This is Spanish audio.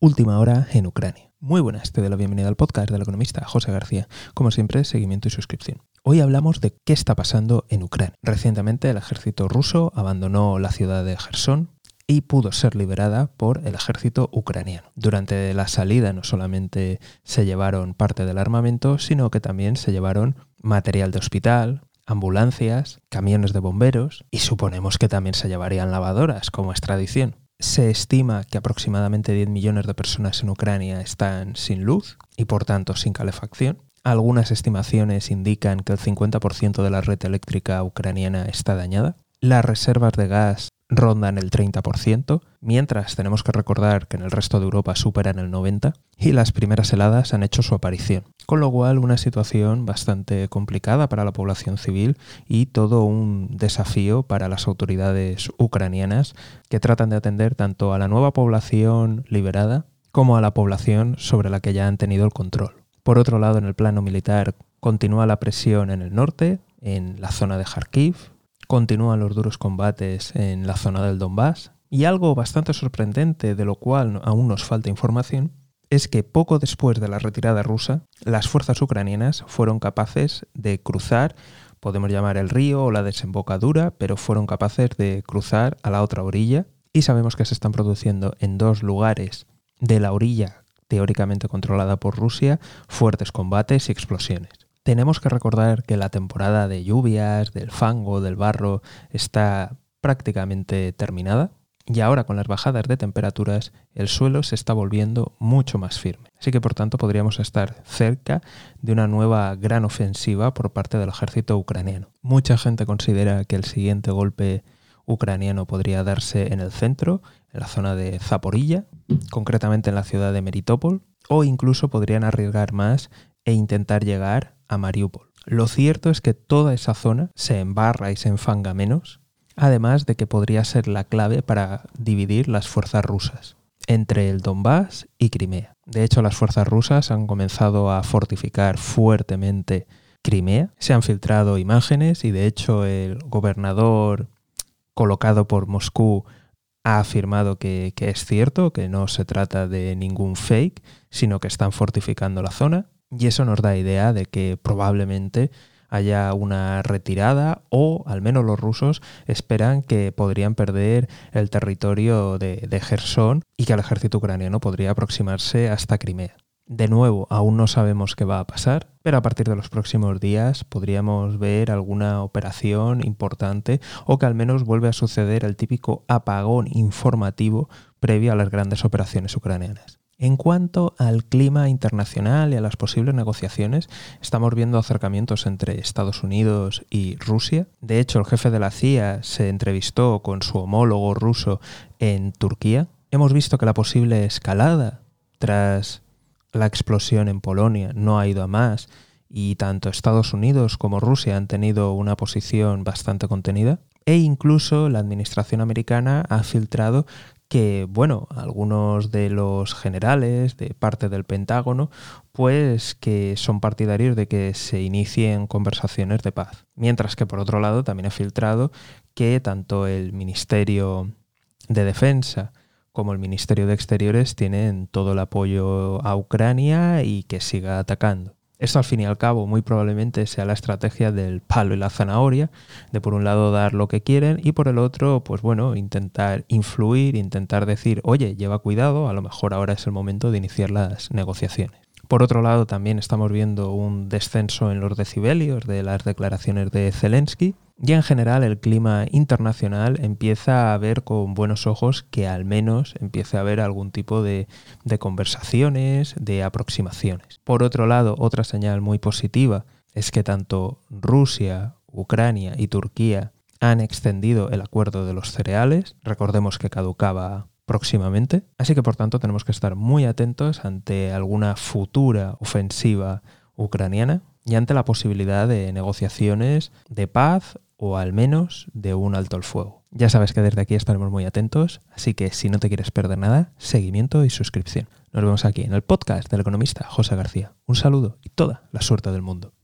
Última hora en Ucrania. Muy buenas, te doy la bienvenida al podcast del economista José García. Como siempre, seguimiento y suscripción. Hoy hablamos de qué está pasando en Ucrania. Recientemente el ejército ruso abandonó la ciudad de Gerson y pudo ser liberada por el ejército ucraniano. Durante la salida no solamente se llevaron parte del armamento, sino que también se llevaron material de hospital, ambulancias, camiones de bomberos y suponemos que también se llevarían lavadoras, como es tradición. Se estima que aproximadamente 10 millones de personas en Ucrania están sin luz y por tanto sin calefacción. Algunas estimaciones indican que el 50% de la red eléctrica ucraniana está dañada. Las reservas de gas rondan el 30%, mientras tenemos que recordar que en el resto de Europa superan el 90% y las primeras heladas han hecho su aparición. Con lo cual una situación bastante complicada para la población civil y todo un desafío para las autoridades ucranianas que tratan de atender tanto a la nueva población liberada como a la población sobre la que ya han tenido el control. Por otro lado, en el plano militar continúa la presión en el norte, en la zona de Kharkiv, Continúan los duros combates en la zona del Donbass y algo bastante sorprendente de lo cual aún nos falta información es que poco después de la retirada rusa, las fuerzas ucranianas fueron capaces de cruzar, podemos llamar el río o la desembocadura, pero fueron capaces de cruzar a la otra orilla y sabemos que se están produciendo en dos lugares de la orilla teóricamente controlada por Rusia fuertes combates y explosiones. Tenemos que recordar que la temporada de lluvias, del fango, del barro, está prácticamente terminada y ahora con las bajadas de temperaturas el suelo se está volviendo mucho más firme. Así que por tanto podríamos estar cerca de una nueva gran ofensiva por parte del ejército ucraniano. Mucha gente considera que el siguiente golpe ucraniano podría darse en el centro, en la zona de Zaporilla, concretamente en la ciudad de Meritopol, o incluso podrían arriesgar más e intentar llegar a Mariupol. Lo cierto es que toda esa zona se embarra y se enfanga menos, además de que podría ser la clave para dividir las fuerzas rusas entre el Donbass y Crimea. De hecho, las fuerzas rusas han comenzado a fortificar fuertemente Crimea. Se han filtrado imágenes y de hecho el gobernador colocado por Moscú ha afirmado que, que, es cierto, que no se trata de ningún fake, sino que están fortificando la zona. Y eso nos da idea de que probablemente haya una retirada o al menos los rusos esperan que podrían perder el territorio de, de Gerson y que el ejército ucraniano podría aproximarse hasta Crimea. De nuevo, aún no sabemos qué va a pasar, pero a partir de los próximos días podríamos ver alguna operación importante o que al menos vuelve a suceder el típico apagón informativo previo a las grandes operaciones ucranianas. En cuanto al clima internacional y a las posibles negociaciones, estamos viendo acercamientos entre Estados Unidos y Rusia. De hecho, el jefe de la CIA se entrevistó con su homólogo ruso en Turquía. Hemos visto que la posible escalada tras la explosión en Polonia no ha ido a más y tanto Estados Unidos como Rusia han tenido una posición bastante contenida. E incluso la administración americana ha filtrado que, bueno, algunos de los generales de parte del Pentágono, pues que son partidarios de que se inicien conversaciones de paz. Mientras que, por otro lado, también ha filtrado que tanto el Ministerio de Defensa como el Ministerio de Exteriores tienen todo el apoyo a Ucrania y que siga atacando. Esto al fin y al cabo muy probablemente sea la estrategia del palo y la zanahoria, de por un lado dar lo que quieren y por el otro, pues bueno, intentar influir, intentar decir, oye, lleva cuidado, a lo mejor ahora es el momento de iniciar las negociaciones. Por otro lado, también estamos viendo un descenso en los decibelios de las declaraciones de Zelensky, y en general el clima internacional empieza a ver con buenos ojos que al menos empiece a haber algún tipo de, de conversaciones, de aproximaciones. Por otro lado, otra señal muy positiva es que tanto Rusia, Ucrania y Turquía han extendido el acuerdo de los cereales. Recordemos que caducaba próximamente. Así que por tanto tenemos que estar muy atentos ante alguna futura ofensiva ucraniana y ante la posibilidad de negociaciones de paz o al menos de un alto al fuego. Ya sabes que desde aquí estaremos muy atentos, así que si no te quieres perder nada, seguimiento y suscripción. Nos vemos aquí en el podcast del economista José García. Un saludo y toda la suerte del mundo.